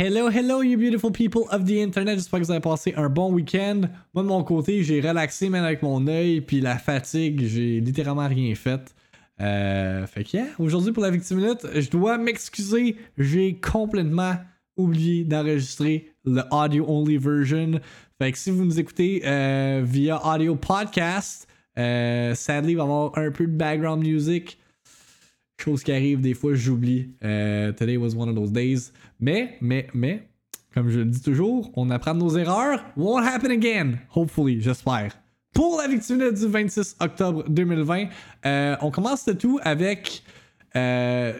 Hello, hello, you beautiful people of the internet. J'espère que vous avez passé un bon week-end. Moi, de mon côté, j'ai relaxé même avec mon œil, puis la fatigue, j'ai littéralement rien fait. Euh, fait que, yeah, aujourd'hui pour la victime minute, je dois m'excuser, j'ai complètement oublié d'enregistrer le audio only version. Fait que si vous nous écoutez euh, via audio podcast, euh, sadly, il va y avoir un peu de background music. Chose qui arrive, des fois j'oublie. Euh, today was one of those days. Mais, mais, mais, comme je le dis toujours, on apprend de nos erreurs. Won't happen again. Hopefully, j'espère. Pour la victime du 26 octobre 2020, euh, on commence tout avec euh,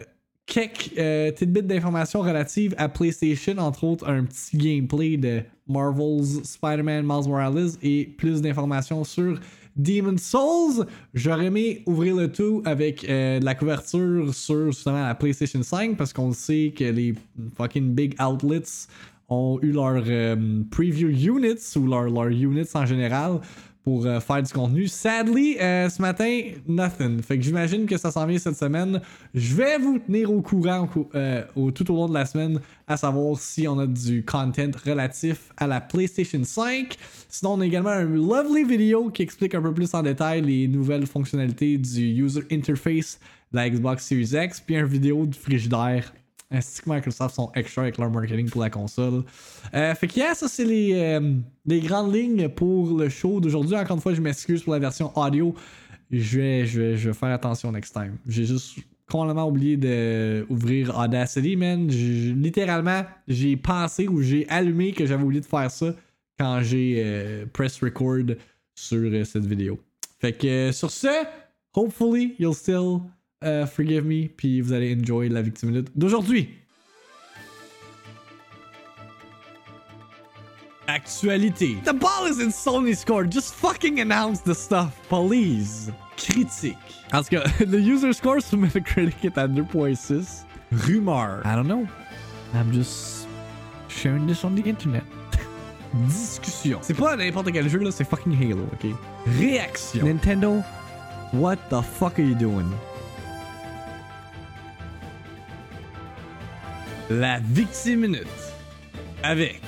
quelques euh, tidbits d'informations relatives à PlayStation, entre autres un petit gameplay de Marvel's Spider-Man Miles Morales et plus d'informations sur Demon's Souls. J'aurais aimé ouvrir le tout avec euh, de la couverture sur justement la PlayStation 5 parce qu'on sait que les fucking big outlets ont eu leur euh, preview units ou leur, leur units en général pour euh, faire du contenu. Sadly, euh, ce matin, nothing. Fait que j'imagine que ça s'en vient cette semaine. Je vais vous tenir au courant euh, tout au long de la semaine, à savoir si on a du content relatif à la PlayStation 5. Sinon, on a également un lovely vidéo qui explique un peu plus en détail les nouvelles fonctionnalités du user interface de la Xbox Series X, puis un vidéo du frigidaire ainsi que Microsoft sont extra avec leur marketing pour la console? Euh, fait que yeah, ça c'est les, euh, les grandes lignes pour le show d'aujourd'hui. Encore une fois, je m'excuse pour la version audio. Je vais, je vais, je vais faire attention next time. J'ai juste complètement oublié d'ouvrir Audacity, man. Littéralement, j'ai pensé ou j'ai allumé que j'avais oublié de faire ça quand j'ai euh, press record sur cette vidéo. Fait que sur ce, hopefully you'll still uh, forgive me, puis vous allez enjoy la victime d'aujourd'hui. Actualité. The ball is in Sony's court. Just fucking announce the stuff, please. Critique. En tout cas, le user score sur Metacritic est à 2.6. Rumeur. I don't know. I'm just sharing this on the internet. Discussion. C'est pas n'importe quel jeu là, c'est fucking Halo, ok? Réaction. Nintendo, what the fuck are you doing? La victime minute. Avec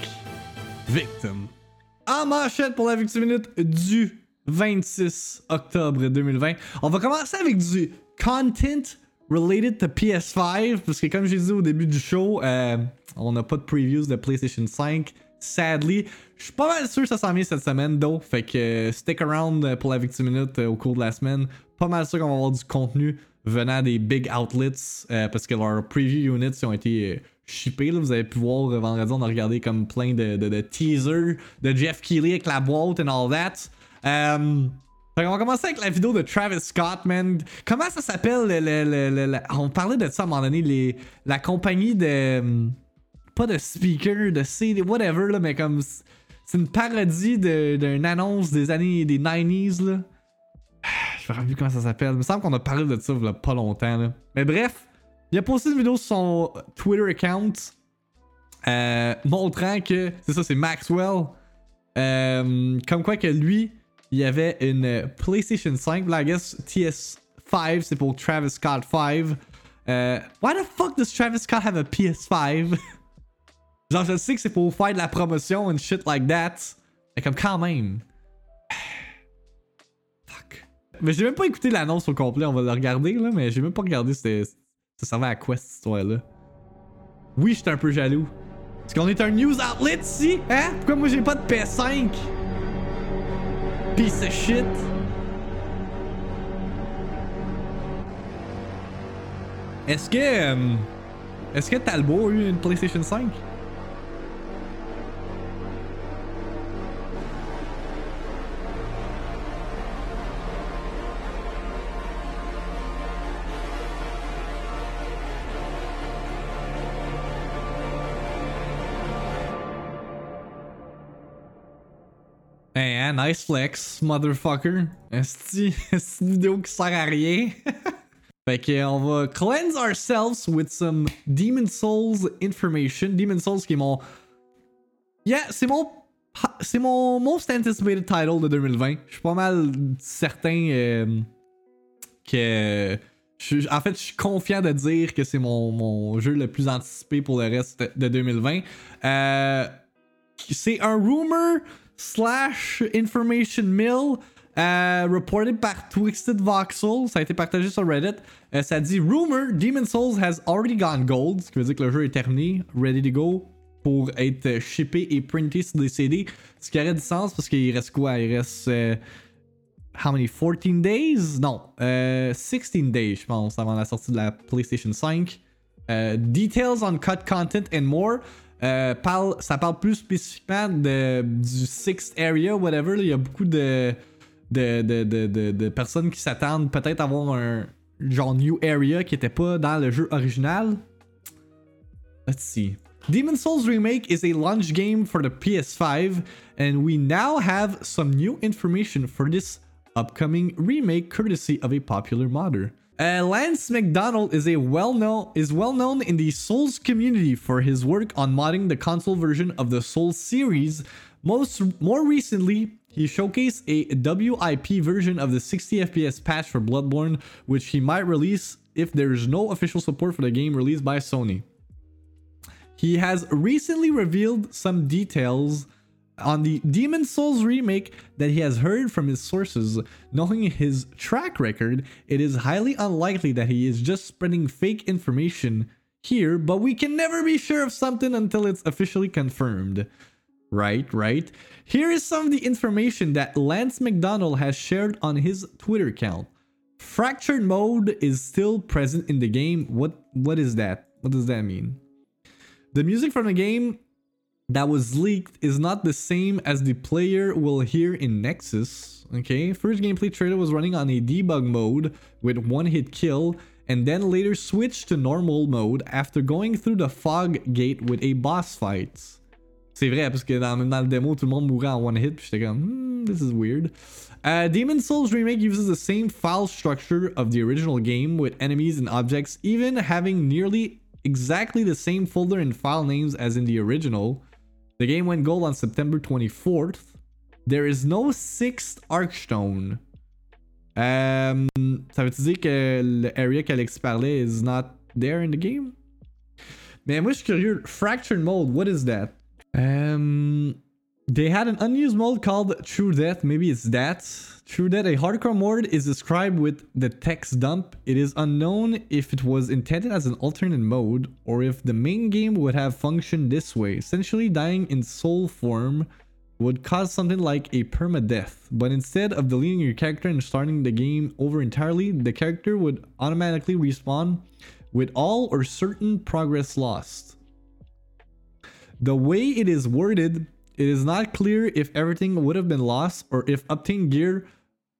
Victim. En manchette pour la victime minute du 26 octobre 2020. On va commencer avec du content related to PS5 parce que comme j'ai dit au début du show, euh, on n'a pas de previews de PlayStation 5. Sadly, je suis pas mal sûr que ça s'en vient cette semaine, though. Fait que stick around pour la victime minute au cours de la semaine. Pas mal sûr qu'on va avoir du contenu venant des big outlets euh, parce que leurs preview units ont été euh, shippés. là. Vous avez pu voir euh, vendredi, on a regardé comme plein de, teasers de Jeff Keighley avec la boîte and all that. Qu'on va commencer avec la vidéo de Travis Scott, man. Comment ça s'appelle le, le- le- On parlait de ça à un moment donné, les, la compagnie de. Pas de speaker, de CD, whatever, là, mais comme. C'est une parodie d'une annonce des années des 90s, là. Me rappelle comment ça s'appelle. Il me semble qu'on a parlé de ça il y a pas longtemps. Mais bref, il a posté une vidéo sur son Twitter account euh, montrant que. C'est ça, c'est Maxwell. Euh, comme quoi que lui, il avait une PlayStation 5. Là, I guess TS5, c'est pour Travis Scott 5. Euh, why the fuck does Travis Scott have a PS5? Genre, je sais que c'est pour faire de la promotion and shit like that. Mais comme quand même. Mais j'ai même pas écouté l'annonce au complet, on va le regarder là, mais j'ai même pas regardé c'était- ça servait à quoi cette histoire-là. Oui, j'étais un peu jaloux. Parce qu'on est un news outlet ici, hein? Pourquoi moi j'ai pas de PS5? Piece of shit. Est-ce que. euh, Est-ce que Talbot a eu une PlayStation 5? Hey, hein, nice flex, motherfucker. Est-ce c'est une vidéo qui sert à rien? fait que on va cleanse ourselves with some Demon Souls information. Demon Souls qui est mon. Yeah, c'est mon. C'est mon most anticipated title de 2020. Je suis pas mal certain euh, que en fait, je suis confiant de dire que c'est mon, mon, jeu le plus anticipé pour le reste de 2020. Euh, c'est un rumor slash information mill euh, reported par Twisted Voxel. Ça a été partagé sur Reddit. Euh, ça dit Rumor, Demon Souls has already gone gold. Ce qui veut dire que le jeu est terminé, ready to go pour être shippé et printé sur des CD. Ce qui aurait du sens parce qu'il reste quoi? Il reste. Euh, how many? 14 days? Non, 16 euh, days, je pense, avant la sortie de la PlayStation 5. Euh, details on cut content and more. Parle, ça parle plus spécifiquement du sixth area, whatever. Il y a beaucoup de, personnes qui s'attendent peut-être à avoir un genre new area qui était pas dans le jeu original. Let's see. Demon Souls Remake is a launch game for the PS5, and we now have some new information for this upcoming remake courtesy of a popular modder. Uh, Lance McDonald is a well-known is well known in the Souls community for his work on modding the console version of the Souls series. Most more recently, he showcased a WIP version of the 60 FPS patch for Bloodborne, which he might release if there is no official support for the game released by Sony. He has recently revealed some details on the Demon Souls remake that he has heard from his sources. Knowing his track record, it is highly unlikely that he is just spreading fake information here, but we can never be sure of something until it's officially confirmed. Right, right. Here is some of the information that Lance McDonald has shared on his Twitter account. Fractured mode is still present in the game. What what is that? What does that mean? The music from the game that was leaked is not the same as the player will hear in Nexus. Okay, first gameplay trailer was running on a debug mode with one hit kill and then later switched to normal mode after going through the fog gate with a boss fight. C'est vrai, parce que dans, dans le démo, tout le monde mourait en one hit, puis j'étais comme, hmm, this is weird. Uh, Demon Souls Remake uses the same file structure of the original game with enemies and objects, even having nearly exactly the same folder and file names as in the original. The game went gold on September 24th. There is no sixth Archstone. Um, ça veut dire que l'area qu'Alex parlait is not there in the game? Mais moi je suis curieux. Fractured mode, what is that? Um, they had an unused mode called True Death. Maybe it's that. True Death, a hardcore mode, is described with the text dump. It is unknown if it was intended as an alternate mode or if the main game would have functioned this way. Essentially, dying in soul form would cause something like a permadeath, but instead of deleting your character and starting the game over entirely, the character would automatically respawn with all or certain progress lost. The way it is worded it is not clear if everything would have been lost or if obtained gear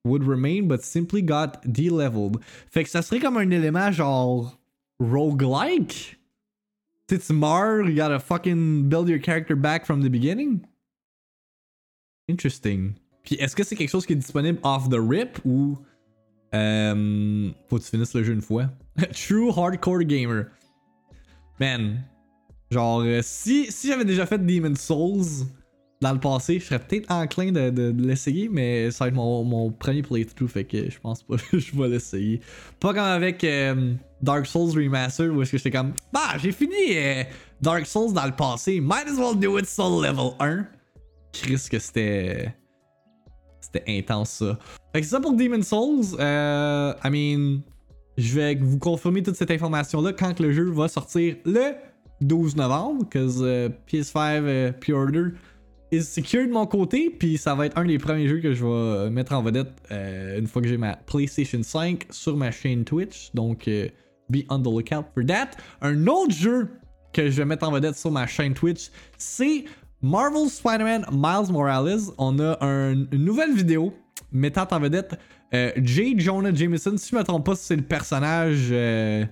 would remain but simply got de-leveled. Fait que ça serait comme un élément genre roguelike. It's Mar, you gotta fucking build your character back from the beginning. Interesting. Puis est-ce que c'est quelque chose qui est disponible off the rip ou euh, faut que tu finisses le jeu une fois? True hardcore gamer. Man, genre euh, si, si j'avais déjà fait Demon Souls, dans le passé, je serais peut-être enclin de, l'essayer, mais ça va être mon, mon, premier playthrough, fait que je pense pas que je vais l'essayer. Pas comme avec euh, Dark Souls Remastered, où est-ce que j'étais comme, bah, j'ai fini euh, Dark Souls dans le passé, might as well do it soul level 1. Chris, que c'était. C'était intense ça. Fait que c'est ça pour Demon Souls. Euh, I mean, je vais vous confirmer toute cette information-là quand le jeu va sortir le 12 novembre, cause uh, PS5 uh, pre-order is secure de mon côté, puis ça va être un des premiers jeux que je vais mettre en vedette euh, une fois que j'ai ma PlayStation 5 sur ma chaîne Twitch. Donc, euh, be on the lookout for that. Un autre jeu que je vais mettre en vedette sur ma chaîne Twitch, c'est Marvel Spider-Man Miles Morales. On a une nouvelle vidéo mettant en vedette euh, J. Jonah Jameson. Si je me trompe pas, c'est le personnage. Euh,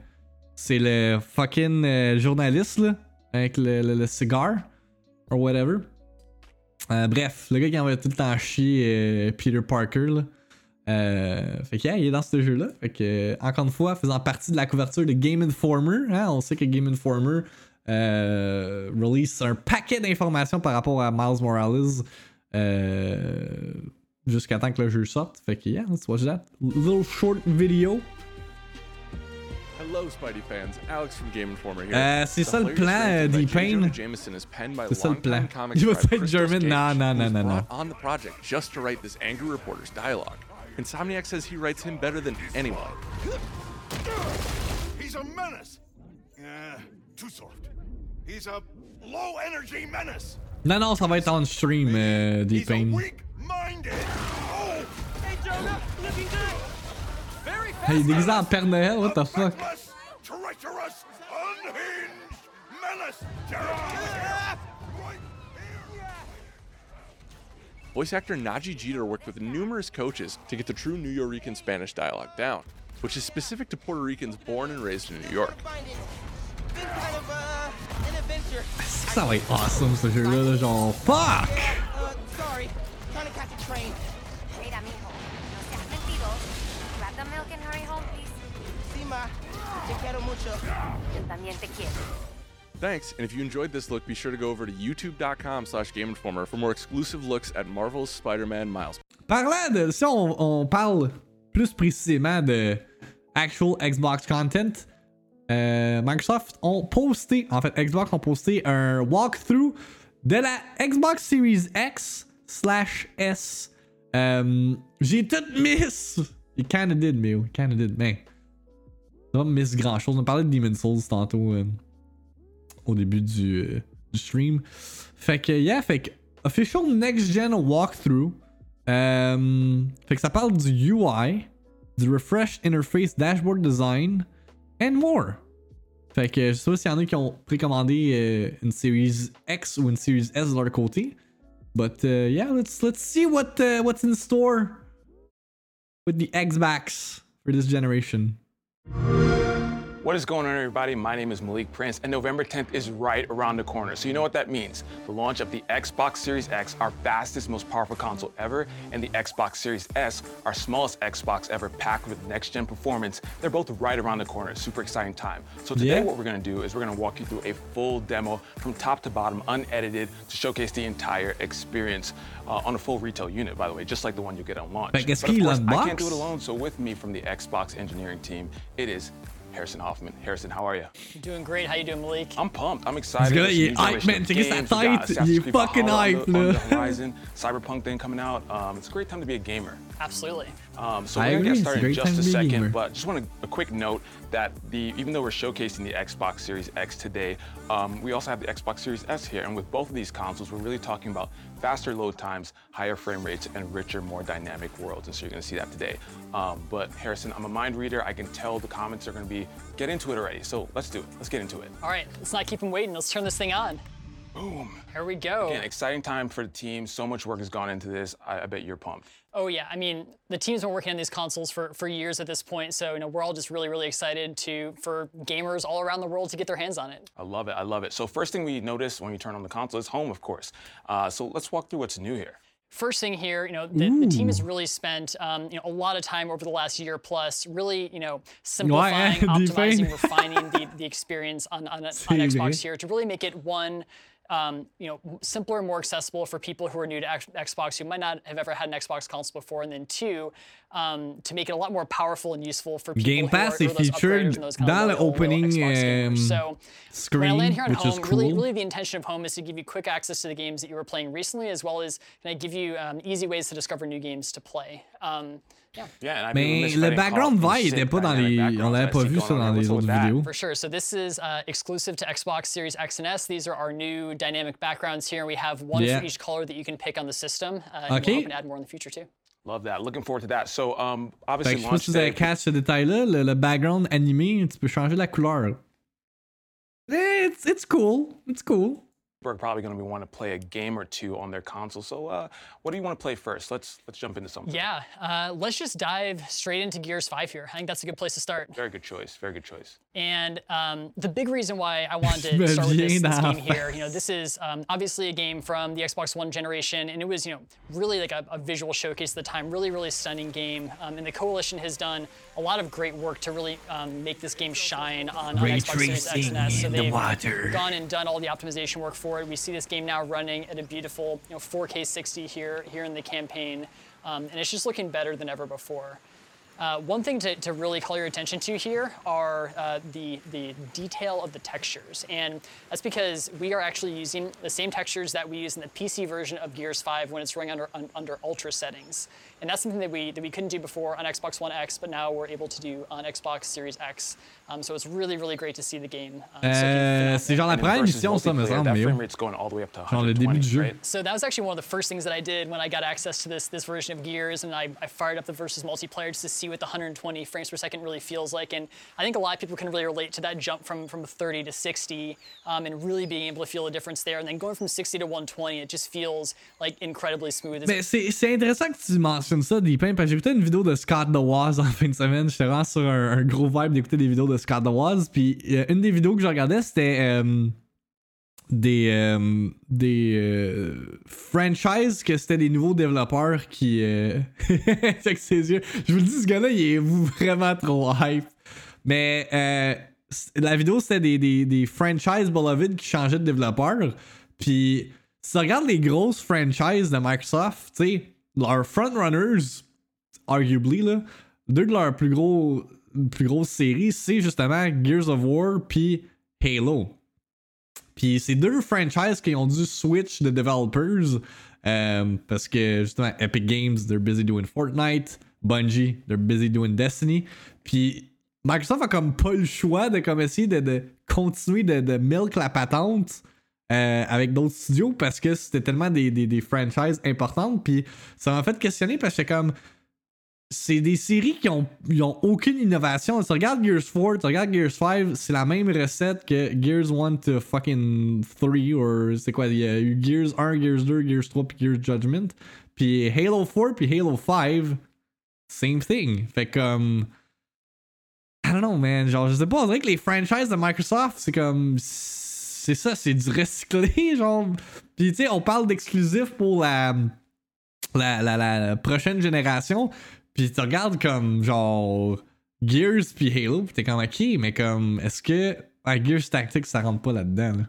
c'est le fucking journaliste là, avec le, le, le cigar, or whatever. Euh, bref, le gars qui envoie tout le temps chier euh, Peter Parker. Euh, fait que, il est dans ce jeu-là. Fait que, encore une fois, faisant partie de la couverture de Game Informer, hein, on sait que Game Informer release un paquet d'informations par rapport à Miles Morales jusqu'à temps que le jeu sorte. Fait que, yeah, let's watch that. Little short video. Hello, Spidey fans. Alex from Game Informer here. Euh, c'est The ça le plan, story by J. D-Pain. Jameson is penned by C'est ça le plan. comics Il va être German? Gage, Non, non, who non, non, non. on the project just to write this angry reporter's dialogue. Insomniac says he writes him better than anyone. He's a menace. Uh, too soft. He's a low energy menace. Non, non, ça va être on stream, euh, He's a D-Pain. weak minded. Oh, Hey, Jonah, looking good. Very fast. Hey, déguisé en Père Noël, what the fuck? treacherous, unhinged menace. Voice actor Najee Jeter worked with numerous coaches to get the true Nuyorican Spanish dialogue down, which is specific to Puerto Ricans born and raised in New York. Find it. Been kind of an adventure. Ça va être awesome ce jeu-là, là, genre fuck! Uh, sorry. Trying to catch a train. Sí, ma. Te quiero mucho. Yo también te quiero. Thanks, and if you enjoyed this look, be sure to go over to youtube.com slash GameInformer for more exclusive looks at Marvel's Spider-Man Miles. Parlant de. Si on, on parle plus précisément de actual Xbox content, euh, Microsoft ont posté, en fait, Xbox ont posté un walkthrough de la Xbox Series X slash S. Euh, J'ai tout miss! It kinda did, it kinda did, mais. Miss grand chose. On parlait de Demon's Souls tantôt euh, au début du, euh, du stream. Fait que, yeah, fait que, official next gen walkthrough. Euh, fait que ça parle du UI, du refreshed interface dashboard design, and more. Fait que je sais pas s'il y en a qui ont précommandé une Series X ou une Series S de leur côté. But uh, yeah, let's let's see what uh, what's in store with the Xbox for this generation. you what is going on, everybody? My name is Malik Prince, and November 10th is right around the corner. So, you know what that means? The launch of the Xbox Series X, our fastest, most powerful console ever, and the Xbox Series S, our smallest Xbox ever, packed with next gen performance. They're both right around the corner. Super exciting time. So, today, Yeah. what we're gonna do is we're gonna walk you through a full demo from top to bottom, unedited, to showcase the entire experience uh, on a full retail unit, by the way, just like the one you get on launch. Qu'est-ce But of course, I can't do it alone. So, with me from the Xbox engineering team, it is Harrison Hoffman. Harrison, how are you? Doing great. How you doing, Malik? I'm pumped. I'm excited. This guy, There's he new generation hype, man. of Check his games. We got appetite. Assassin's He Creed fucking hype, on the, on the horizon. Cyberpunk thing coming out. Um, it's a great time to be a gamer. Absolutely. Um, so we're gonna get started in just a to a second, gamer. but just want a, a quick note that the even though we're showcasing the Xbox Series X today, um, we also have the Xbox Series S here, and with both of these consoles, we're really talking about faster load times, higher frame rates, and richer, more dynamic worlds. And so you're gonna see that today. Um, but Harrison, I'm a mind reader. I can tell the comments are gonna be get into it already. So let's do it. Let's get into it. All right. Let's not keep him waiting. Let's turn this thing on. Boom. Here we go. Again, exciting time for the team. So much work has gone into this. I, I bet you're pumped. Oh yeah. I mean, the team's been working on these consoles for, for years at this point. So you know, we're all just really really excited to for gamers all around the world to get their hands on it. I love it. I love it. So first thing we notice when we turn on the console is home, of course. Uh, so let's walk through what's new here. First thing here, you know, the, the team has really spent um, you know a lot of time over the last year plus, really you know simplifying, Definitely. optimizing, refining the, the experience on on, on Xbox here to really make it one. Um, you know, simpler, more accessible for people who are new to X- Xbox who might not have ever had an Xbox console before, and then two, um, to make it a lot more powerful and useful for people Game who are, Pass who are those featured upgraders and those kind of loyal opening, um, So when I land here which home, really, cool. really the intention of home is to give you quick access to the games that you were playing recently, as well as kind of give you um, easy ways to discover new games to play. And Mais le background out these VAI était sick pas dans les. On l'avait pas vu ça dans les autres vidéos. For sure. So this is uh, exclusive to Xbox Series X and S. These are our new dynamic backgrounds here. We have one Yeah. for each color that you can pick on the system. Uh, and Okay. hoping to add more in the future too. Love that. Looking forward to that. So, um, Fait obviously, que je launch si vous avez catch ce détail-là, le, le background animé, tu peux changer la couleur. It's, it's cool. It's cool. We're probably going to be want to play a game or two on their console. So, uh, what do you want to play first? Let's let's jump into something. Yeah. Uh, let's just dive straight into Gears 5 here. I think that's a good place to start. Very good choice. Very good choice. And um, the big reason why I wanted to start with this, this game here, you know, this is um, obviously a game from the Xbox One generation, and it was, you know, really like a, a visual showcase at the time. Really, really stunning game. Um, and the Coalition has done a lot of great work to really um, make this game shine on, on Xbox Series X and S. So tracing in the they've water. gone and done all the optimization work for it. We see this game now running at a beautiful, you know, 4K 60 here here in the campaign, um, and it's just looking better than ever before. Uh, one thing to, to really call your attention to here are uh, the, the detail of the textures. And that's because we are actually using the same textures that we use in the PC version of Gears 5 when it's running under, un, under ultra settings. And that's something that we, that we couldn't do before on Xbox One X, but now we're able to do on Xbox Series X. Um, so it's really, really great to see the game. Um, so Euh, c'est genre la And in première versus mission, ça, me multiplayer, semble, that mais frame rate's going all the way up to Genre le début 120, du jeu. So that was actually one of the first things that I did when I got access to this this version of Gears, and I, I fired up the versus multiplayer just to see what the 120 frames per second really feels like. And I think a lot of people can really relate to that jump from from 30 to 60, um, and really being able to feel the difference there. And then going from 60 to 120, it just feels like incredibly smooth. Mais c'est c'est intéressant que tu mentionnes ça, Deepin, parce que j'écoutais une vidéo de Scott DeWaz en fin de semaine. J'étais vraiment sur un, gros vibe d'écouter des vidéos de Scott DeWaz. Puis une des vidéos que je regardais, c'était euh, des, euh, des euh, franchises que c'était des nouveaux développeurs qui. Avec ses yeux. Je vous le dis, ce gars-là, il est vraiment trop hype. Mais la vidéo, c'était des, des, des franchises Beloved qui changeaient de développeur. Puis, si tu regardes les grosses franchises de Microsoft, tu sais, leurs frontrunners, arguably, là, deux de leurs plus gros grosses séries, c'est justement Gears of War puis Halo. Puis c'est deux franchises qui ont dû switch de developers euh, parce que justement Epic Games, they're busy doing Fortnite, Bungie, they're busy doing Destiny. Puis Microsoft a comme pas le choix de comme essayer de, de continuer de, de milk la patente euh, avec d'autres studios parce que c'était tellement des, des, des franchises importantes. Puis ça m'a fait questionner parce que j'étais comme c'est des séries qui ont, ils ont aucune innovation. Tu regardes Gears 4, tu regardes Gears 5, c'est la même recette que Gears 1 to fucking 3 ou c'est quoi, il y a eu Gears 1, Gears 2, Gears 3 puis Gears Judgment. Puis Halo 4 puis Halo 5, same thing. Fait comme I don't know man, genre je sais pas, on dirait que les franchises de Microsoft, c'est comme c'est ça, c'est du recyclé genre. Puis tu sais, on parle d'exclusif pour la la, la, prochaine génération. Puis tu regardes comme genre Gears puis Halo, puis t'es comme ok, mais comme est-ce que à Gears Tactics ça rentre pas là-dedans là?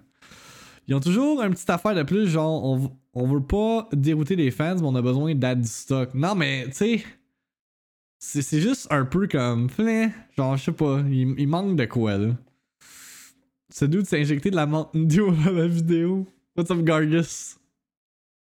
Ils ont toujours une petite affaire de plus, genre on, on veut pas dérouter les fans, mais on a besoin d'add du stock. Non mais tu sais, c'est juste un peu comme, genre je sais pas, il manque de quoi là. Ce dude s'est injecté de la Mountain Dew à la vidéo. What's up Gargus?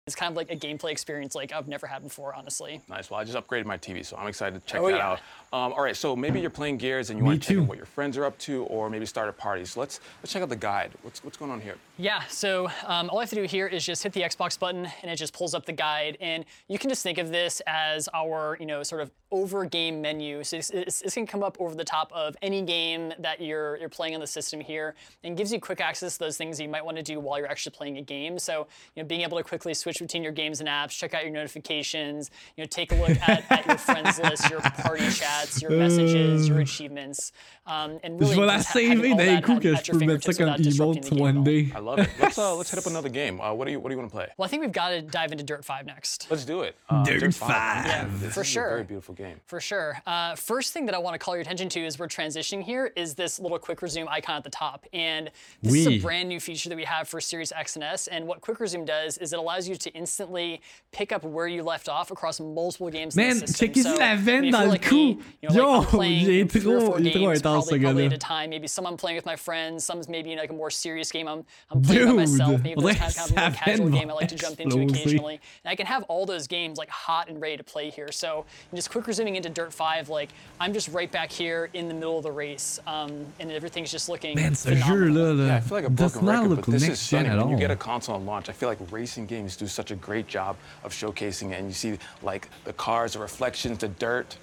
It's kind of like a gameplay experience like I've never had before, honestly. Nice. Well, I just upgraded my TV, so I'm excited to check Oh, that yeah. out. Um, all right, so maybe you're playing Gears and you Me want to check out what your friends are up to, or maybe start a party. So let's let's check out the guide. What's what's going on here? Yeah, so um, all I have to do here is just hit the Xbox button and it just pulls up the guide. And you can just think of this as our, you know, sort of over game menu. So it's, it's, it's gonna come up over the top of any game that you're, you're playing on the system here and gives you quick access to those things you might wanna do while you're actually playing a game. So, you know, being able to quickly switch between your games and apps, check out your notifications, you know, take a look at, at your friends list, your party chats, your messages, your achievements. Um, and really Je vais la just ha- having saver all d'un that coup at- que at your peux mettre ça fingertips without disrupting emote the game one all. day. I love it. Let's uh, let's hit up another game. Uh, what do you what do you want to play? Well, I think we've got to dive into Dirt 5 next. Let's do it. Uh, Dirt five. five. Yeah, This for sure. A very beautiful game. For sure. Uh, first thing that I want to call your attention to as we're transitioning here is this little quick resume icon at the top. And this is a brand new feature that we have for Series X and S. And what quick resume does is it allows you to instantly pick up where you left off across multiple games in Man, the system. checkez-y la if veine you dans feel le like cou. you know, Yo, like I'm playing il est three or trop- four il est trop intense, ce probably, probably gars-là. at a time. Maybe some I'm playing with my friends, some's maybe in like a more serious game I'm, I'm playing by myself. Maybe there's kind of, kind of a more casual game I like to jump into occasionally. And I can have all those games like hot and ready to play here. So just quick resuming into Dirt 5, like I'm just right back here in the middle of the race, um, and everything's just looking. Man, ce phenomenal. jeu-là, là, Yeah, I feel like a does broken not record, look but this is next gen stunning. at When you get a console on launch, I feel like racing games do such a great job of showcasing it. And you see like the cars, the reflections, the dirt.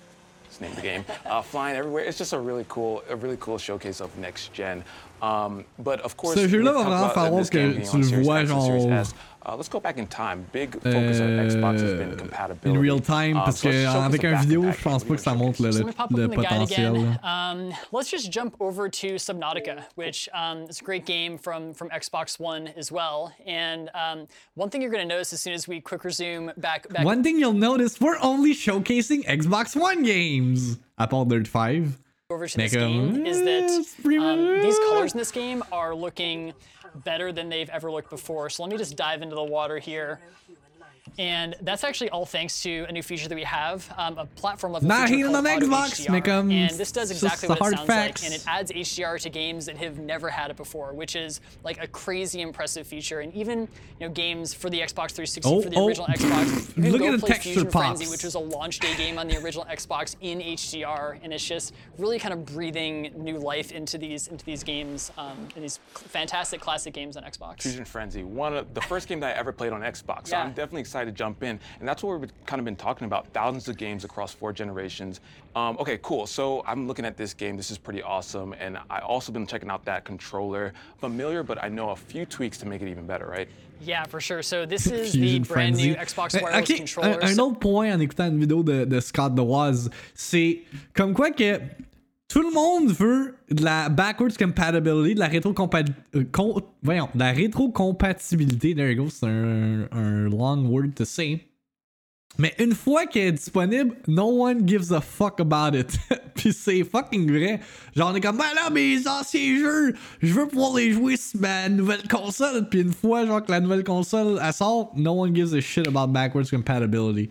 Let's name the game. Uh, flying everywhere. It's just a really cool, a really cool showcase of next gen. Um, but of course, Ce jeu-là we've va talked vraiment uh, falloir que tu le vois, X and Series genre, Uh, let's go back in time. Big focus on Xbox has been Euh, compatibility. in real time, Um, parce so let's avec un vidéo, that je pense pas do que ça you montre le, So le, me pop up le the guide potentiel. Um, let's just jump over to Subnautica, which um, is a great game from, from Xbox One as well. And um, one thing you're going to notice as soon as we quick resume back, back One thing you'll notice, we're only showcasing Xbox One games. À part Dirt 5. Over to Make this game is that um, these colors in this game are looking better than they've ever looked before. So let me just dive into the water here. And that's actually all thanks to a new feature that we have, um, a platform level Not feature called on Xbox, HDR. make 'em- and this does exactly what it sounds facts. like, and it adds HDR to games that have never had it before, which is like a crazy impressive feature. And even you know games for the Xbox 360 Oh, for the oh. original Xbox, you can Look go at the play texture Fusion Frenzy, which was a launch day game on the original Xbox in HDR, and it's just really kind of breathing new life into these into these games, um, and these fantastic classic games on Xbox. Fusion Frenzy, one of the first game that I ever played on Xbox. So Yeah. I'm definitely excited to jump in, and that's what we've kind of been talking about: thousands of games across four generations. Um, okay, cool. So I'm looking at this game. This is pretty awesome, and I also been checking out that controller. Familiar, but I know a few tweaks to make it even better, right? Yeah, for sure. So this is Fusion the brand Frenzy. new Xbox wireless ok, controller. Un, un autre point en écoutant une vidéo de, de Scott The Woz, c'est comme quoi que tout le monde veut de la backwards compatibility, de la rétrocompatibilité. voyons, de la rétrocompatibilité. There you go, c'est un, long word to say. Mais une fois qu'elle est disponible, no one gives a fuck about it. Puis c'est fucking vrai. Genre, on est comme, ben là, mes anciens jeux, je veux pouvoir les jouer sur ma nouvelle console. Puis une fois, genre, que la nouvelle console, elle sort, no one gives a shit about backwards compatibility.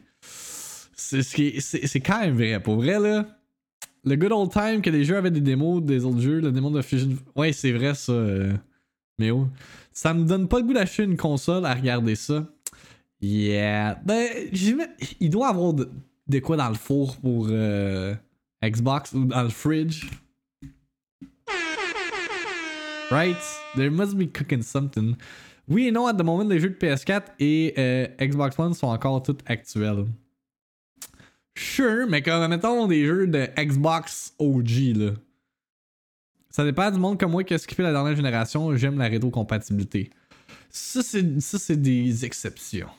C'est- c'est quand même vrai. Pour vrai, là, le good old time que les jeux avaient des démos des autres jeux, le démo de Fusion. Ouais, c'est vrai, ça. euh, mais oh. Ça me donne pas le goût d'acheter une console à regarder ça. Yeah. Ben, il doit avoir de quoi dans le four pour euh, Xbox ou dans le fridge. Right? There must be cooking something. Oui et non, à the moment, les jeux de PS4 et euh, Xbox One sont encore tous actuels. Sure, mais comme, mettons, des jeux de Xbox OG, là. Ça dépend du monde comme moi qui a la dernière génération, j'aime la rétrocompatibilité. Ça, ça, c'est des exceptions.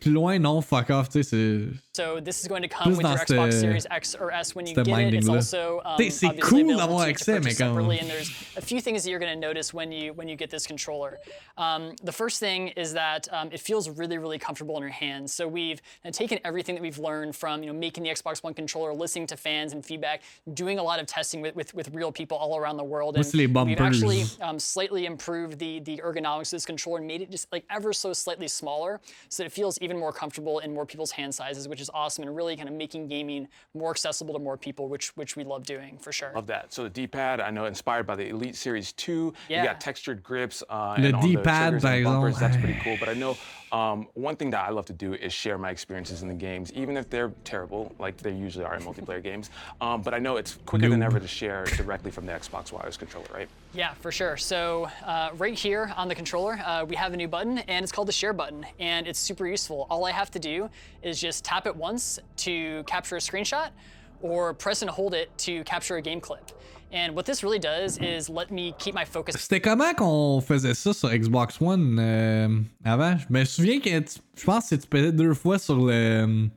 Plus loin, non, fuck off, tu sais, c'est. So this is going to come with your Xbox Series X or S when you get it. It's also um, c'est cool d'avoir accès, mais comme- separately, and there's a few things that you're going to notice when you when you get this controller. Um, the first thing is that um, it feels really really comfortable in your hands. So we've taken everything that we've learned from you know making the Xbox One controller, listening to fans and feedback, doing a lot of testing with with, with real people all around the world, and we've actually um, slightly improved the the ergonomics of this controller and made it just like ever so slightly smaller, so that it feels even more comfortable in more people's hand sizes, which is awesome and really kind of making gaming more accessible to more people, which which we love doing for sure. Love that. So the D-pad, I know, inspired by the Elite Series 2. Yeah. You got textured grips uh, Le and on the D-pad, triggers par and bumpers. That's pretty cool. But I know um, one thing that I love to do is share my experiences in the games, even if they're terrible, like they usually are in multiplayer games. Um, but I know it's quicker than ever to share directly from the Xbox wireless controller, right? Yeah, for sure. So uh, right here on the controller, uh, we have a new button, and it's called the Share button, and it's super useful. All I have to do is just tap it once to capture a screenshot, or press and hold it to capture a game clip. And what this really does is let me keep my focus C'était comment qu'on faisait ça sur Xbox One euh, avant? Je me souviens que tu- je pense que tu pesais deux fois sur le.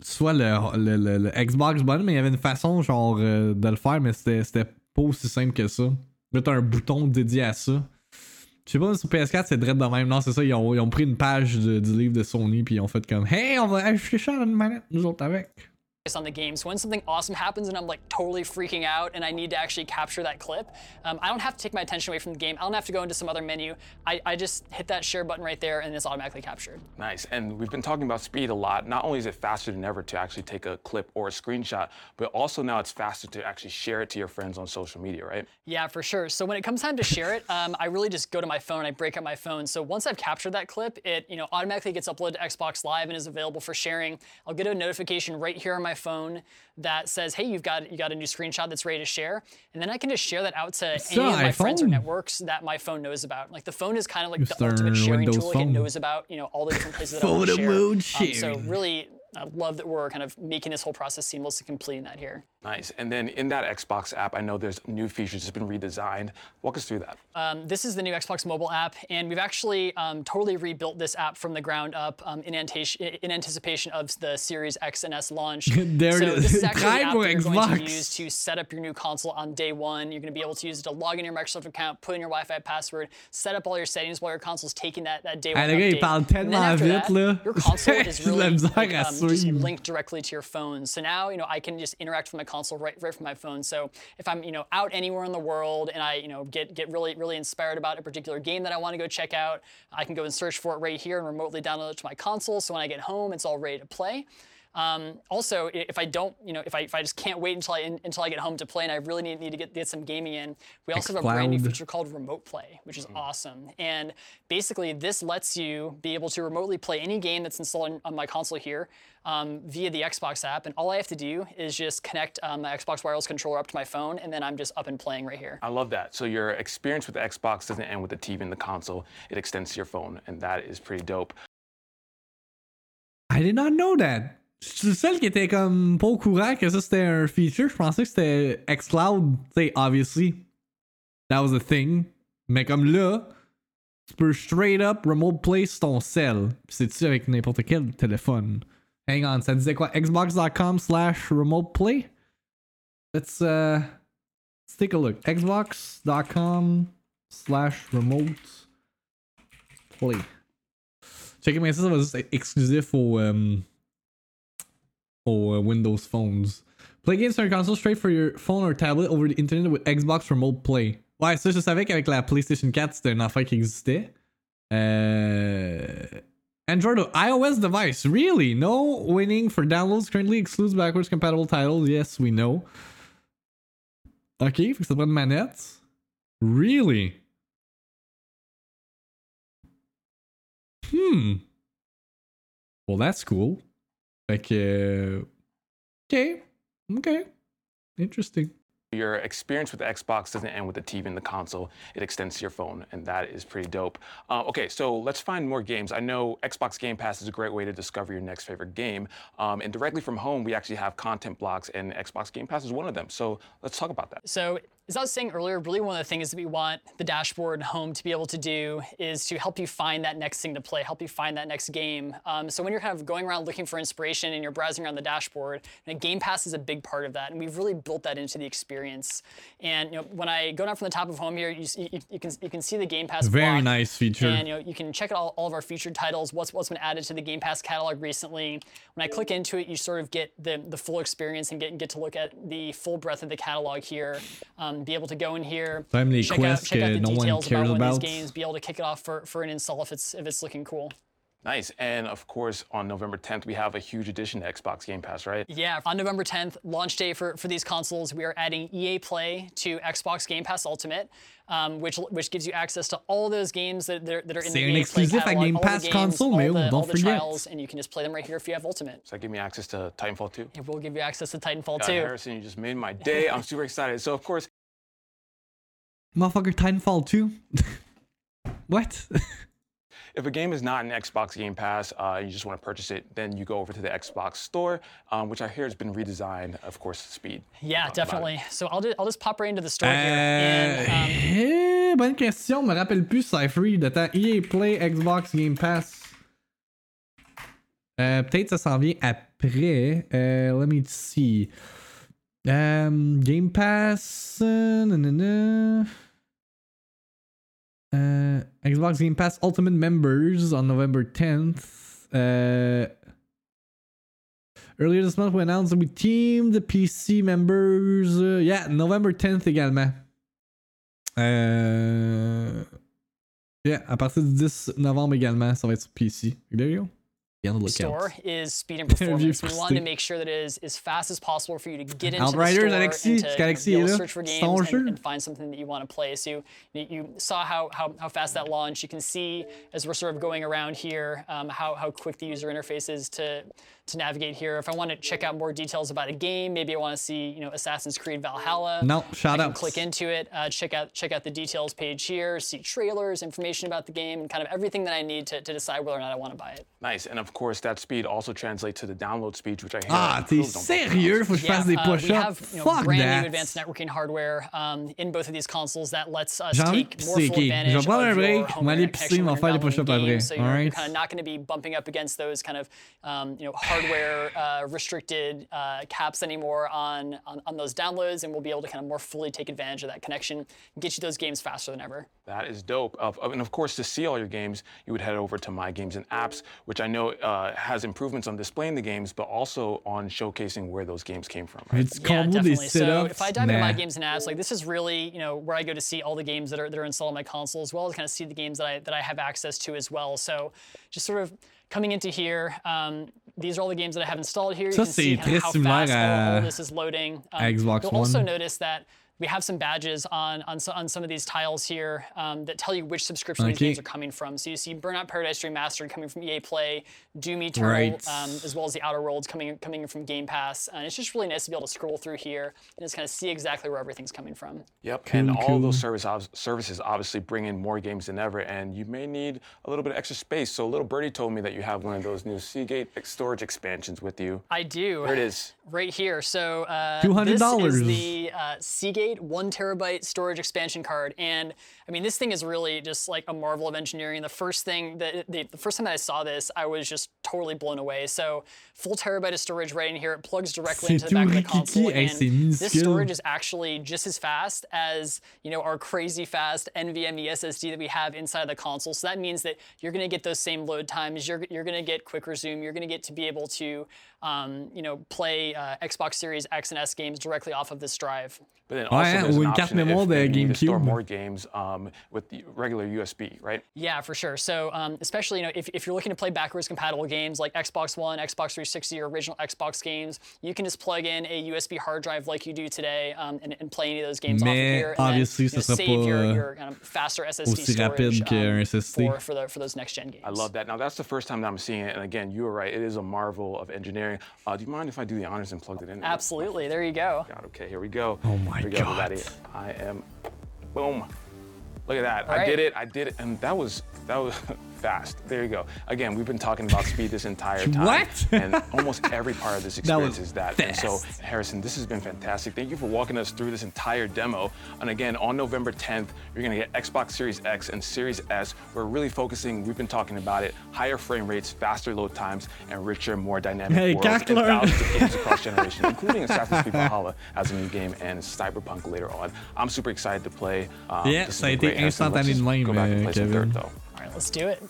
Soit le, le, le- le Xbox One, mais il y avait une façon genre euh, de le faire, mais c'était c'était pas aussi simple que ça. Là, t'as un bouton dédié à ça. Je sais pas, sur PS4, c'est direct de même. Non, c'est ça, ils ont, pris une page du livre de Sony, puis ils ont fait comme Hey, on va ajouter ça une manette, nous autres avec. On the game. So when something awesome happens and I'm like totally freaking out and I need to actually capture that clip, um, I don't have to take my attention away from the game. I don't have to go into some other menu. I, I just hit that share button right there and it's automatically captured. Nice. And we've been talking about speed a lot. Not only is it faster than ever to actually take a clip or a screenshot, but also now it's faster to actually share it to your friends on social media, right? Yeah, for sure. So when it comes time to share it, um, I really just go to my phone. I break up my phone. So once I've captured that clip, it you know automatically gets uploaded to Xbox Live and is available for sharing. I'll get a notification right here on my phone that says, "Hey, you've got you got a new screenshot that's ready to share," and then I can just share that out to any of my friends or networks that my phone knows about. Like the phone is kind of like Just the ultimate sharing Windows tool. phone. It knows about you know all the different places that I want to Photo share. mode Um, so really. I love that we're kind of making this whole process seamless and completing that here. Nice. And then in that Xbox app, I know there's new features that's been redesigned. Walk us through that. Um, this is the new Xbox mobile app, and we've actually um, totally rebuilt this app from the ground up um, in, anticipation, in anticipation of the Series X and S launch. There so it this is. is actually the app that you're going to use to set up your new console on day one. You're going to be able to use it to log in your Microsoft account, put in your Wi-Fi password, set up all your settings while your console's taking that, that day one le gars, il update. parle And then after that. Your console is J'ai de la really like, um, just linked directly to your phone. So now, you know, I can just interact with my console right, right from my phone. So if I'm, you know, out anywhere in the world and I, you know, get get really really inspired about a particular game that I want to go check out, I can go and search for it right here and remotely download it to my console. So when I get home, it's all ready to play. Um, also, if I don't, you know, if I, if I just can't wait until I until I get home to play, and I really need, need to get, get some gaming in, we also have a brand new feature called Remote Play, which is awesome. And basically, this lets you be able to remotely play any game that's installed on- on my console here um, via the Xbox app. And all I have to do is just connect um, my Xbox wireless controller up to my phone, and then I'm just up and playing right here. I love that. So your experience with the Xbox doesn't end with the TV and the console. It extends to your phone, and that is pretty dope. I did not know that. Je suis le seul qui était comme pas au courant que ça c'était un feature. Je pensais que c'était xCloud. Tu sais, obviously, that was a thing. Mais comme là, tu peux straight up remote play sur ton cell. C'est-tu avec n'importe quel téléphone? Hang on, ça disait quoi? Xbox.com slash remote play? Let's, uh, let's take a look. Xbox.com slash remote play. Checker mais ça, ça va juste être exclusif au, um, au uh, Windows phones. Play games on your console straight for your phone or tablet over the internet with Xbox Remote Play. Ouais, ça, je savais qu'avec la PlayStation 4, c'était une affaire qui existait. Euh... Android or iOS device. Really? No winning for downloads. Currently excludes backwards compatible titles. Yes, we know. Ok, fait que ça prend une manette. Really? Hmm. Well, that's cool. Fait que. Okay. Okay. Interesting. Your experience with the Xbox doesn't end with the TV and the console. It extends to your phone, and that is pretty dope. Uh, okay, so let's find more games. I know Xbox Game Pass is a great way to discover your next favorite game. Um, and directly from home, we actually have content blocks, and Xbox Game Pass is one of them. So let's talk about that. So, as I was saying earlier, really one of the things that we want the dashboard and home to be able to do is to help you find that next thing to play, help you find that next game. Um, so when you're kind of going around looking for inspiration and you're browsing around the dashboard, know, Game Pass is a big part of that, and we've really built that into the experience. And you know, when I go down from the top of home here, you, you, you can you can see the Game Pass. Very nice feature. And you know, you can check out all, all of our featured titles, what's what's been added to the Game Pass catalog recently. When I click into it, you sort of get the the full experience and get get to look at the full breadth of the catalog here. Um, be able to go in here, Même les check out check out que the no one details cares about one of about. these games, be able to kick it off for, for an install if it's if it's looking cool. Nice. And of course, on November 10th, we have a huge addition to Xbox Game Pass, right? Yeah, on November 10th, launch day for, for these consoles, we are adding EA Play to Xbox Game Pass Ultimate, um, which which gives you access to all those games that, that are, that are in the C'est un EA Play exclusif à catalog, Game Pass games, console, all mais the, don't all the forget. trials, and you can just play them right here if you have Ultimate. Does that give me access to Titanfall 2? It will give you access to Titanfall God, 2. Harrison, you just made my day. I'm super excited. So, of course, Motherfucker Titanfall 2? what? if a game is not an Xbox Game Pass, uh, you just want to purchase it, then you go over to the Xbox Store, um, which I hear has been redesigned. Of course, speed. Yeah, Talk about it. definitely. So I'll, just I'll just pop right into the store here. And, um, Euh, eh, bonne question, me rappelle plus Cypher de temps. EA Play, Xbox Game Pass. Euh, Peut-être ça s'en vient après. Euh, let me see. Um, Game Pass. euh. Uh, Xbox Game Pass Ultimate Members on November 10th. Uh, earlier this month, we announced that we teamed the PC members. Uh, yeah, November 10th également. Euh... Yeah, à partir du 10 novembre également, ça va être sur PC. There you go. Be on the lookout. store is speed and performance. we wanted to make sure that it is as fast as possible for you to get into Outriders, the store Alexis, and to, you know, be able to search for games and, and find something that you want to play. So you, you saw how, how, how fast that launched. You can see as we're sort of going around here um, how, how quick the user interface is to, to navigate here. If I want to check out more details about a game, maybe I want to see you know Assassin's Creed Valhalla. No, shout I can outs. click into it, uh, check out check out the details page here, see trailers, information about the game, and kind of everything that I need to, to decide whether or not I want to buy it. Nice. And of course, that speed also translates to the download speed, which I hear. Ah, t'es improved on both sérieux? Faut que je fasse des uh, we push-ups? have you know, Fuck brand that. new advanced networking hardware um, in both of these consoles that lets us J'ai take more full ok. advantage Je vais prendre un of your break, home on va aller pisser, connection on va faire you're des push-ups après, games, So you're, alright? kind of not going to be bumping up against those kind of um, you know hardware uh, restricted uh, caps anymore on, on on those downloads, and we'll be able to kind of more fully take advantage of that connection and get you those games faster than ever. That is dope. Of, of- and of course, to see all your games, you would head over to My Games and Apps, which I know uh, has improvements on displaying the games, but also on showcasing where those games came from. Right? It's Yeah, combo des definitely. So if I dive into my games and apps, like this is really, you know, where I go to see all the games that are that are installed on my console, as well as kind of see the games that I that I have access to as well. So just sort of coming into here, um, these are all the games that I have installed here. You can see kind of how fast all, all à- of this is loading. Um, Xbox you'll also notice that we have some badges on on, so- on some of these tiles here um, that tell you which subscription these games are coming from. So you see Burnout Paradise Remastered coming from EA Play, Doom Eternal, Right. um, as well as the Outer Worlds coming coming from Game Pass. And it's just really nice to be able to scroll through here and just kind of see exactly where everything's coming from. Yep, and all of those service ob- services obviously bring in more games than ever, and you may need a little bit of extra space. So, little birdie told me that you have one of those new Seagate storage expansions with you. I do. Here it is. Right here. So uh, $200. This is the uh, Seagate one terabyte storage expansion card, and I mean this thing is really just like a marvel of engineering. The first thing that the, the first time that I saw this, I was just totally blown away. So full terabyte of storage right in here. It plugs directly into the back of the console. Hey, and this storage is actually just as fast as you know our crazy fast NVMe SSD that we have inside the console. So that means that you're going to get those same load times. You're you're going to get quick resume. You're going to get to be able to um, you know play uh, Xbox Series X and S games directly off of this drive. But then Ouais, also hein, there's ou an une carte option if mémoire de you need to store GameCube. more games um, with the regular USB, right? Yeah, for sure. So, um, especially you know, if, if you're looking to play backwards compatible games like Xbox One, Xbox 360, or original Xbox games, you can just plug in a USB hard drive like you do today um, and, and play any of those games off of Mais here. And obviously, then, you know, ça sera save your, pas, your kind of faster SSD aussi storage qu'un um, SSD. for for, the, for those next gen games. I love that. Now that's the first time that I'm seeing it, and again, you were right. It is a marvel of engineering. Uh, do you mind if I do the honors and plug it in? Absolutely. There you go. God, okay, here we go. Oh my here we go, God. everybody. I am, boom. Look at that. All I right. did it. I did it, and that was that was fast. There you go. Again, we've been talking about speed this entire time. What? and almost every part of this experience was is that. And so. Harrison, this has been fantastic. Thank you for walking us through this entire demo. And again, on November 10th, you're gonna get Xbox Series X and Series S. We're really focusing. We've been talking about it: higher frame rates, faster load times, and richer, more dynamic Hey, worlds and thousands of games across generations, including Assassin's Creed Valhalla as a new game and Cyberpunk later on. I'm super excited to play. Um, Yeah, this has ça a been été great. Harrison, let's instantané just de même, Go back and euh, play some dirt, though. All right, let's do it.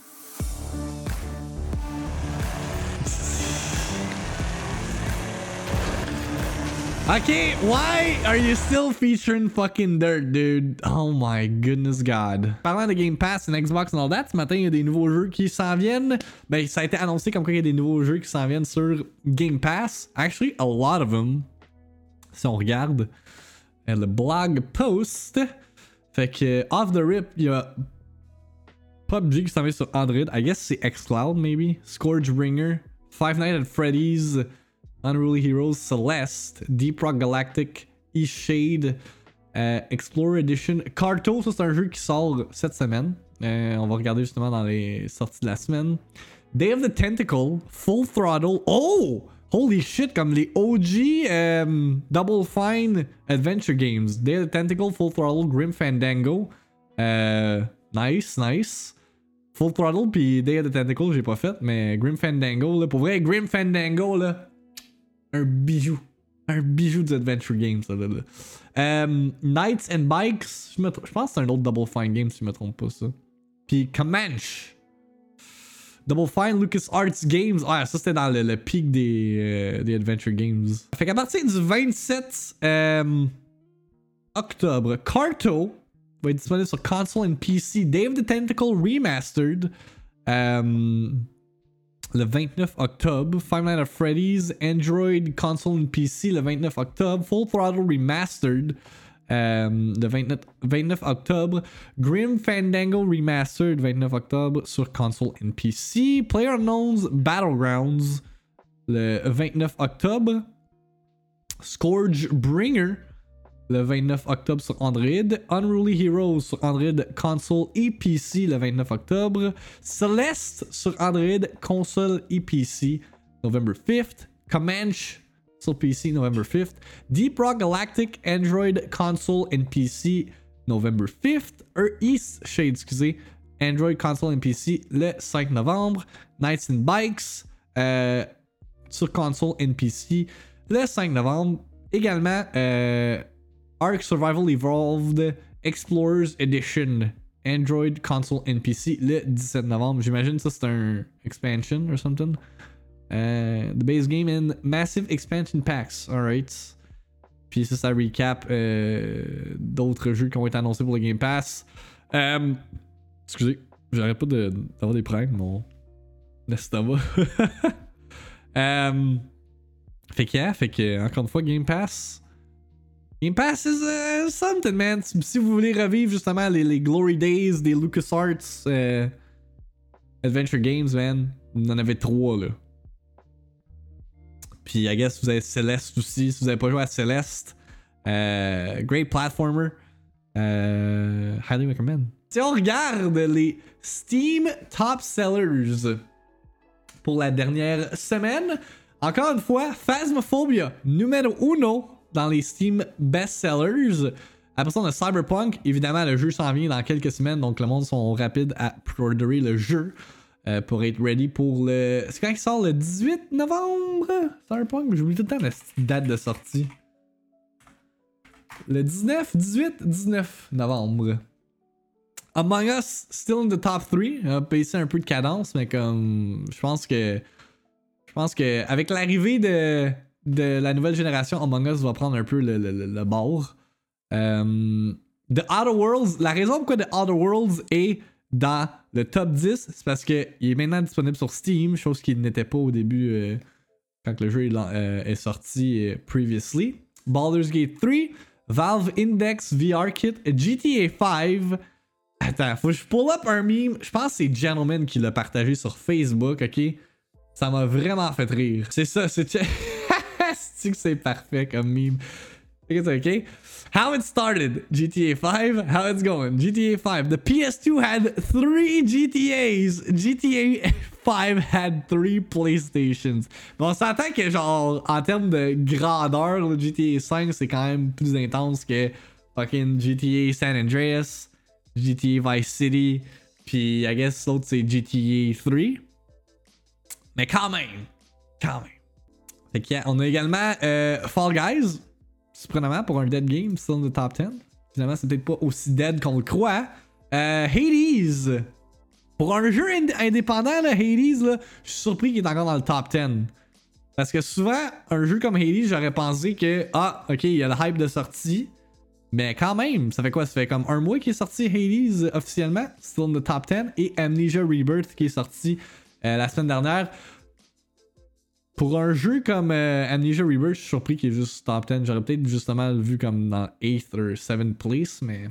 Okay, why are you still featuring fucking Dirt, dude? Oh my goodness god. Parlant de Game Pass and Xbox and all that, ce matin, il y a des nouveaux jeux qui s'en viennent. Ben, ça a été annoncé comme quoi il y a des nouveaux jeux qui s'en viennent sur Game Pass. Actually, a lot of them. Si on regarde euh, le blog post. Fait que, off the rip, il y a PUBG qui s'en sur Android. I guess c'est xCloud, maybe. Scourgebringer. Five Nights at Freddy's. Unruly Heroes, Celeste, Deep Rock Galactic, East Shade, euh, Explorer Edition. Carto, ça c'est un jeu qui sort cette semaine. Euh, on va regarder justement dans les sorties de la semaine. Day of the Tentacle, Full Throttle. Oh! Holy shit, comme les OG euh, Double Fine Adventure Games. Day of the Tentacle, Full Throttle, Grim Fandango. Nice, nice. Full Throttle puis Day of the Tentacle, j'ai pas fait, mais Grim Fandango, là, pour vrai, Grim Fandango, là, un bijou. Un bijou d'adventure game, ça, là. là. Euh, Knights and Bikes, je, pense que c'est un autre Double Fine game, si je me trompe pas, ça. Puis Comanche. Double Fine Lucas Arts Games. Ah, ça c'était dans le, le pic des, euh, des Adventure Games. Fait qu'à partir du 27 euh, octobre, Carto va être disponible sur console and PC. Day of the Tentacle Remastered. Um, euh, le 29 octobre. Five Nights at Freddy's, Android, console and PC le 29 octobre. Full Throttle Remastered um, euh, le 29, 29 octobre. Grim Fandango Remastered 29 octobre sur console and PC. Player PlayerUnknown's Battlegrounds le 29 octobre. ScourgeBringer le 29 octobre sur Android. Unruly Heroes sur Android console et PC le 29 octobre. Celeste sur Android console et PC November 5th. Comanche sur PC November 5th. Deep Rock Galactic Android console and PC November 5th. Er, East Shade, excusez. Android console and PC le 5 novembre. Knights and Bikes euh, sur console and PC le 5 novembre. Également, euh, Ark Survival Evolved Explorers Edition Android, console, NPC le 17 novembre. J'imagine ça c'est un expansion or something. Euh, the base game and massive expansion packs. Alright. Puis ça, ça recap euh, d'autres jeux qui ont été annoncés pour le Game Pass. Euh, excusez, j'arrête pas d'avoir des problèmes, mon estomac. euh, fait que, yeah, fait que, encore une fois, Game Pass. Game Pass is uh, something, man. Si vous voulez revivre justement les, Glory Days des LucasArts euh, Adventure Games, man, vous en avez trois, là. Puis, I guess, vous avez Celeste aussi. Si vous avez pas joué à Celeste, euh, great platformer. Euh, highly recommend. Si on regarde les Steam Top Sellers pour la dernière semaine, encore une fois, Phasmophobia, numéro uno dans les Steam Best Sellers. Après ça, on a Cyberpunk. Évidemment, le jeu s'en vient dans quelques semaines, donc le monde sont rapides à pre-orderer le jeu euh, pour être ready pour le. C'est quand il sort le 18 novembre? Cyberpunk? J'oublie tout le temps la date de sortie. Le 19, 18, 19 novembre. Among Us, still in the top 3. A baissé un peu de cadence, mais comme. Je pense que. Je pense que avec l'arrivée de, de la nouvelle génération, Among Us va prendre un peu le, le, le, bord. Euh, The Outer Worlds, la raison pourquoi The Outer Worlds est dans le top 10, c'est parce qu'il est maintenant disponible sur Steam, chose qui n'était pas au début euh, quand le jeu est, euh, sorti previously. Baldur's Gate 3, Valve Index VR Kit, GTA 5. Attends, faut que je pull up un meme. Je pense que c'est Gentleman qui l'a partagé sur Facebook, ok? Ça m'a vraiment fait rire. C'est ça, c'est. C'est que c'est parfait comme meme. Ok, c'est ok. How it started, GTA 5, how it's going. GTA 5, the PS2 had three GTAs. GTA 5 had three PlayStations. Mais on s'entend que, genre, en termes de grandeur, le GTA 5, c'est quand même plus intense que fucking GTA San Andreas, GTA Vice City, puis I guess l'autre c'est GTA 3. Mais quand même, quand même. Fait y a- on a également euh, Fall Guys, surprenamment pour un dead game, still in the top 10. Finalement, c'est peut-être pas aussi dead qu'on le croit. Euh, Hades, pour un jeu ind- indépendant, Hades, je suis surpris qu'il est encore dans le top 10. Parce que souvent, un jeu comme Hades, j'aurais pensé que, ah, ok, il y a le hype de sortie. Mais quand même, ça fait quoi? Ça fait comme un mois qu'il est sorti Hades officiellement, still in the top 10, et Amnesia Rebirth qui est sorti euh, la semaine dernière. Pour un jeu comme euh, Amnesia Rebirth, je suis surpris qu'il est juste top 10. J'aurais peut-être justement vu comme dans 8th ou 7th place, mais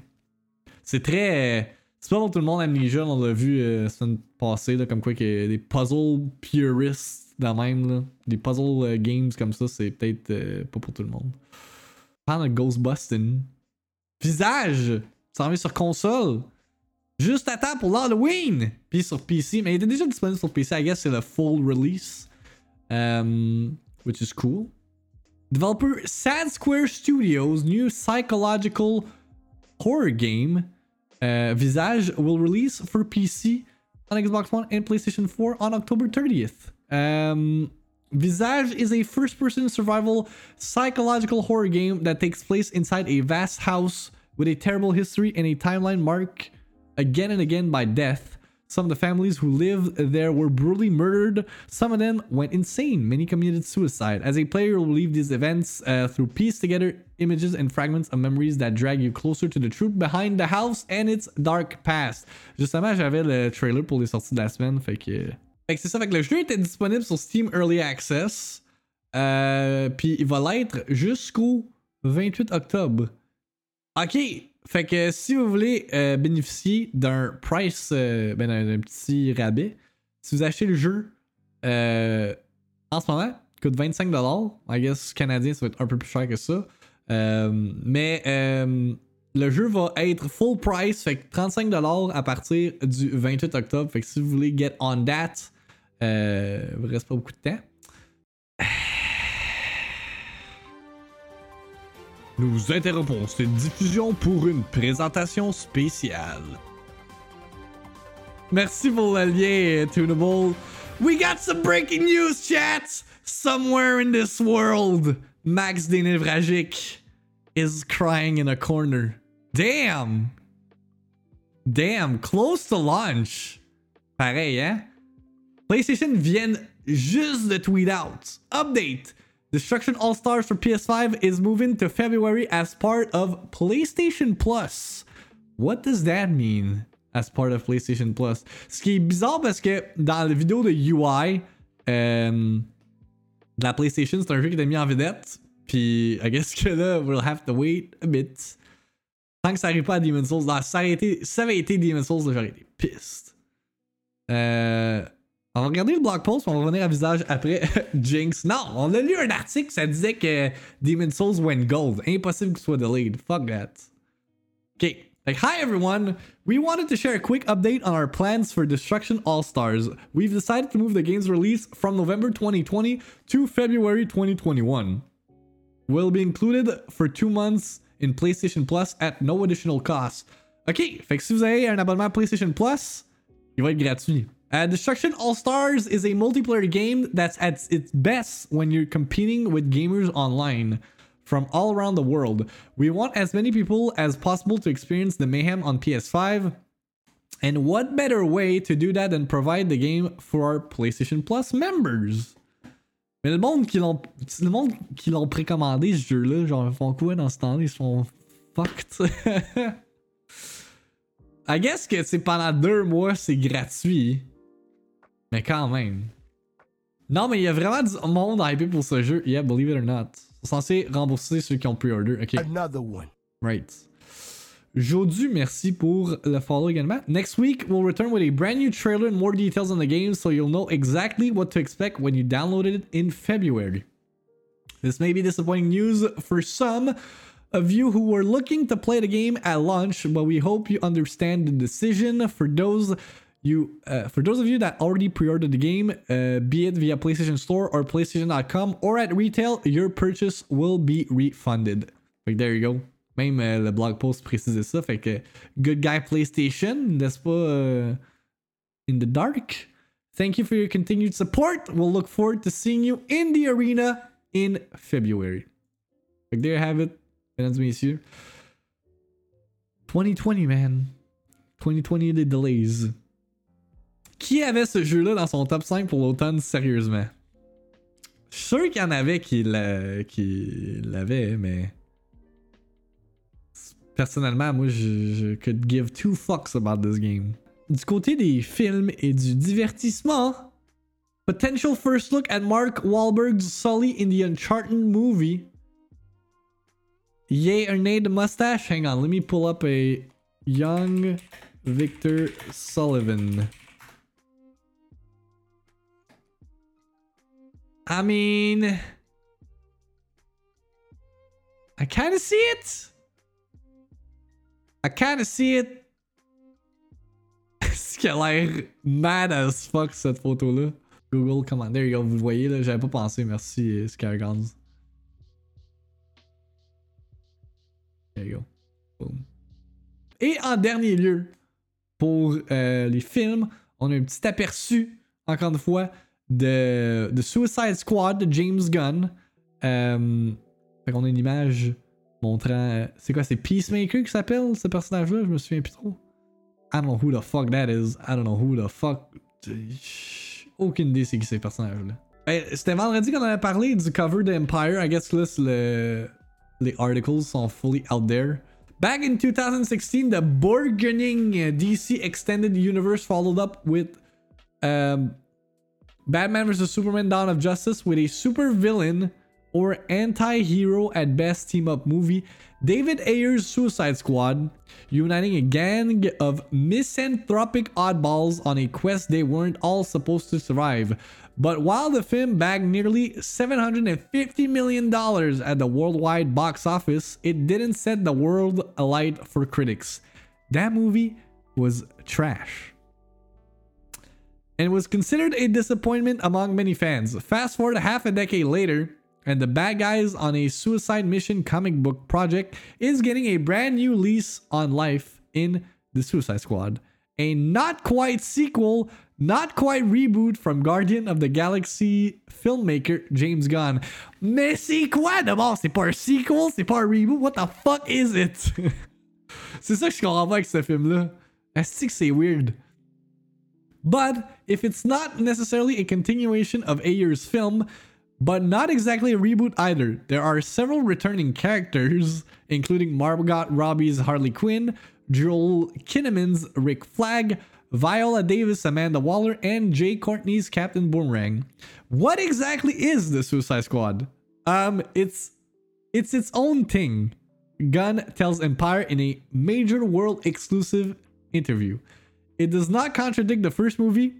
c'est très. euh, c'est pas pour tout le monde Amnesia, on l'a vu euh, la semaine passée, là, comme quoi des puzzle puristes de même, là, des puzzle games comme ça, c'est peut-être pas pour tout le monde. Parle de Ghostbusting. Visage! Ça vient sur console. Juste à temps pour l'Halloween! Puis sur PC, mais il était déjà disponible sur PC, I guess c'est le full release. Um, which is cool. Developer Sad Square Studios' new psychological horror game, uh, Visage, will release for PC on Xbox One and PlayStation 4 on October 30th. Um, Visage is a first person survival psychological horror game that takes place inside a vast house with a terrible history and a timeline marked again and again by death. Some of the families who lived there were brutally murdered. Some of them went insane. Many committed suicide. As a player, you'll leave these events uh, through piece together images and fragments of memories that drag you closer to the truth behind the house and its dark past. Justement, j'avais le trailer pour les sorties de la semaine, fait que. Fait que c'est ça, fait que le jeu était disponible sur Steam Early Access. Euh, Puis il va l'être jusqu'au 28 octobre. Ok, fait que si vous voulez euh, bénéficier d'un price, euh, ben d'un petit rabais, si vous achetez le jeu euh, en ce moment, il coûte 25$. I guess canadien, ça va être un peu plus cher que ça. Mais le jeu va être full price, fait que 35$ à partir du 28 octobre. Fait que si vous voulez get on that, il vous reste pas beaucoup de temps. Nous interrompons cette diffusion pour une présentation spéciale. Merci pour le lien, Tunable. We got some breaking news, chat! Somewhere in this world, Max Denevragic is crying in a corner. Damn! Damn, close to launch. Pareil, hein? PlayStation viennent juste de tweet out. Update. Destruction All Stars for PS5 is moving to February as part of PlayStation Plus. What does that mean? As part of PlayStation Plus. Ce qui est bizarre parce que dans la vidéo de UI euh, de la PlayStation, c'est un jeu qui était mis en vedette. Puis, I guess que là, we'll have to wait a bit. Tant que ça arrive pas à Demon's Souls, non, ça, aurait été, ça avait été Demon's Souls, j'aurais été pissed. Euh, on va regarder le blog post, on va revenir à visage après Jinx. Non, on a lu un article, ça disait que Demon's Souls went gold. Impossible ce soit delayed. Fuck that. Okay. Like, hi everyone! We wanted to share a quick update on our plans for Destruction All Stars. We've decided to move the game's release from November 2020 to February 2021. Will be included for two months in PlayStation Plus at no additional cost. Ok, fait que si vous avez un abonnement PlayStation Plus, il va être gratuit. Uh, Destruction All Stars is a multiplayer game that's at its best when you're competing with gamers online from all around the world. We want as many people as possible to experience the mayhem on PS5. And what better way to do that than provide the game for our PlayStation Plus members? Mais le monde qui l'ont le monde qui l'ont précommandé ce jeu-là, genre ils font quoi dans ce temps-là? Ils sont fucked. I guess que c'est pendant deux mois, c'est gratuit. Mais quand même. Non, mais il y a vraiment du monde hypé pour ce jeu. Yeah, believe it or not. Ils sont censés rembourser ceux qui ont pre-order. Ok. Another one. Right. Jodu, merci pour le follow également. Next week, we'll return with a brand new trailer and more details on the game so you'll know exactly what to expect when you download it in February. This may be disappointing news for some of you who were looking to play the game at launch, but we hope you understand the decision. For those you, uh, for those of you that already pre-ordered the game, uh, be it via PlayStation Store or PlayStation.com or at retail, your purchase will be refunded. Like there you go. Même euh, le blog post précisait ça. Fait que good guy PlayStation, n'est-ce pas? euh, in the dark. Thank you for your continued support. We'll look forward to seeing you in the arena in February. Like there you have it, mesdames et messieurs. 2020, man. 2020 the delays. Qui avait ce jeu-là dans son top 5 pour l'automne, sérieusement? Je suis sûr qu'il y en avait qui l'a- qui l'avaient, mais. Personnellement, moi, je, could give two fucks about this game. Du côté des films et du divertissement, potential first look at Mark Wahlberg's Sully in the Uncharted movie. Yay or mustache? Hang on, let me pull up a young Victor Sullivan. I mean, I kind of see it. I kind of see it. Ce qui a l'air mad as fuck cette photo-là. Google, you go, vous voyez là, j'avais pas pensé, merci euh, Scargons. There you go. Boom. Et en dernier lieu, pour euh, les films, on a un petit aperçu, encore une fois, de, de Suicide Squad de James Gunn. Euh, fait qu'on a une image montrant. euh, c'est quoi, c'est Peacemaker qui s'appelle ce personnage-là? Je me souviens plus trop. I don't know who the fuck that is. I don't know who the fuck. Aucune idée c'est qui ces personnages-là. Ben, C'était vendredi qu'on avait parlé du cover d'Empire. I guess là, les articles sont fully out there. Back in 2016, the burgeoning DC Extended Universe followed up with um, Batman vs. Superman Dawn of Justice with a super villain or anti hero at best team up movie, David Ayer's Suicide Squad, uniting a gang of misanthropic oddballs on a quest they weren't all supposed to survive. But while the film bagged nearly $750 million at the worldwide box office, it didn't set the world alight for critics. That movie was trash and was considered a disappointment among many fans. Fast forward half a decade later, and the bad guys on a suicide mission comic book project is getting a brand new lease on life in the Suicide Squad. A not quite sequel, not quite reboot from Guardian of the Galaxy filmmaker James Gunn. Mais c'est quoi d'abord? C'est pas un sequel, c'est pas un reboot, what the fuck is it? c'est ça que je comprends pas avec ce film-là. Asti que c'est weird. But if it's not necessarily a continuation of Ayer's film, but not exactly a reboot either, there are several returning characters, including Margot Robbie's Harley Quinn, Joel Kinnaman's Rick Flag, Viola Davis, Amanda Waller, and Jai Courtney's Captain Boomerang. What exactly is the Suicide Squad? Um, it's it's its own thing. Gunn tells Empire in a major world exclusive interview. It does not contradict the first movie.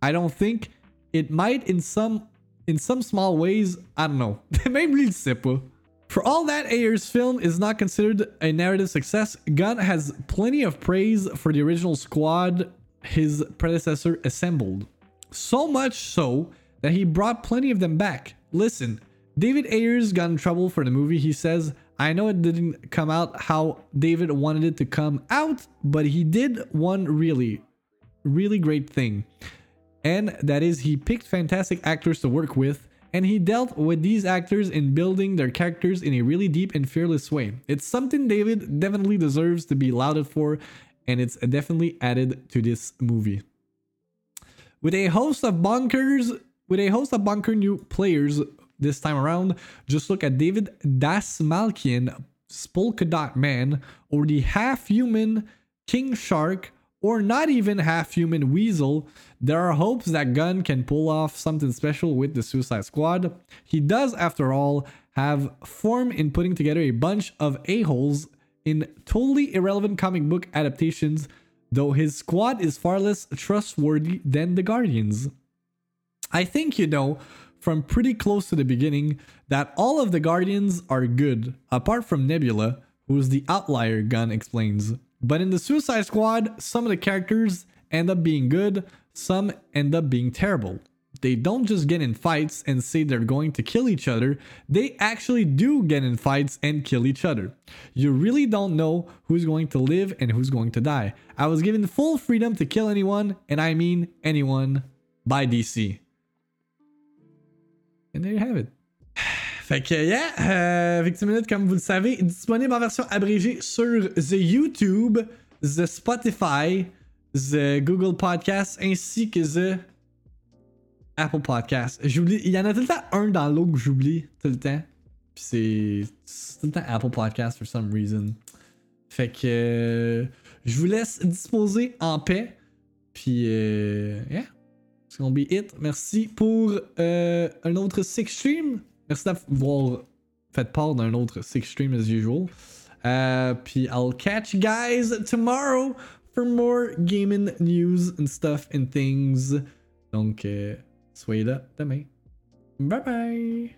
I don't think it might in some in some small ways. I don't know. Même lui le sait pas. For all that Ayer's film is not considered a narrative success, Gunn has plenty of praise for the original squad his predecessor assembled. So much so that he brought plenty of them back. Listen, David Ayers got in trouble for the movie. He says, I know it didn't come out how David wanted it to come out, but he did one really, really great thing. And that is, he picked fantastic actors to work with, and he dealt with these actors in building their characters in a really deep and fearless way. It's something David definitely deserves to be lauded for, and it's definitely added to this movie. With a host of bunkers, with a host of bunker new players this time around, just look at David Dastmalchian, Spolka Man, or the half-human King Shark, or not even half-human Weasel. There are hopes that Gunn can pull off something special with the Suicide Squad. He does, after all, have form in putting together a bunch of a-holes in totally irrelevant comic book adaptations, though his squad is far less trustworthy than the Guardians. I think you know from pretty close to the beginning that all of the Guardians are good, apart from Nebula, who's the outlier, Gunn explains. But in the Suicide Squad, some of the characters end up being good, some end up being terrible. They don't just get in fights and say they're going to kill each other, they actually do get in fights and kill each other. You really don't know who's going to live and who's going to die. I was given full freedom to kill anyone, and I mean anyone, by DC. And there you have it. Fait que, yeah, euh, Victiminute, comme vous le savez, disponible en version abrégée sur The YouTube, The Spotify, The Google Podcast, ainsi que The Apple Podcast. J'oublie, il y en a tout le temps un dans l'autre que j'oublie tout le temps. Puis c'est, tout le temps Apple Podcast for some reason. Fait que, euh, je vous laisse disposer en paix. Puis, euh, yeah. It's gonna be it. Merci pour euh, un autre Six Stream. Merci d'avoir fait part d'un autre Six Stream as usual. Euh, puis I'll catch you guys tomorrow for more gaming news and stuff and things. Donc, euh, soyez là demain. Bye bye!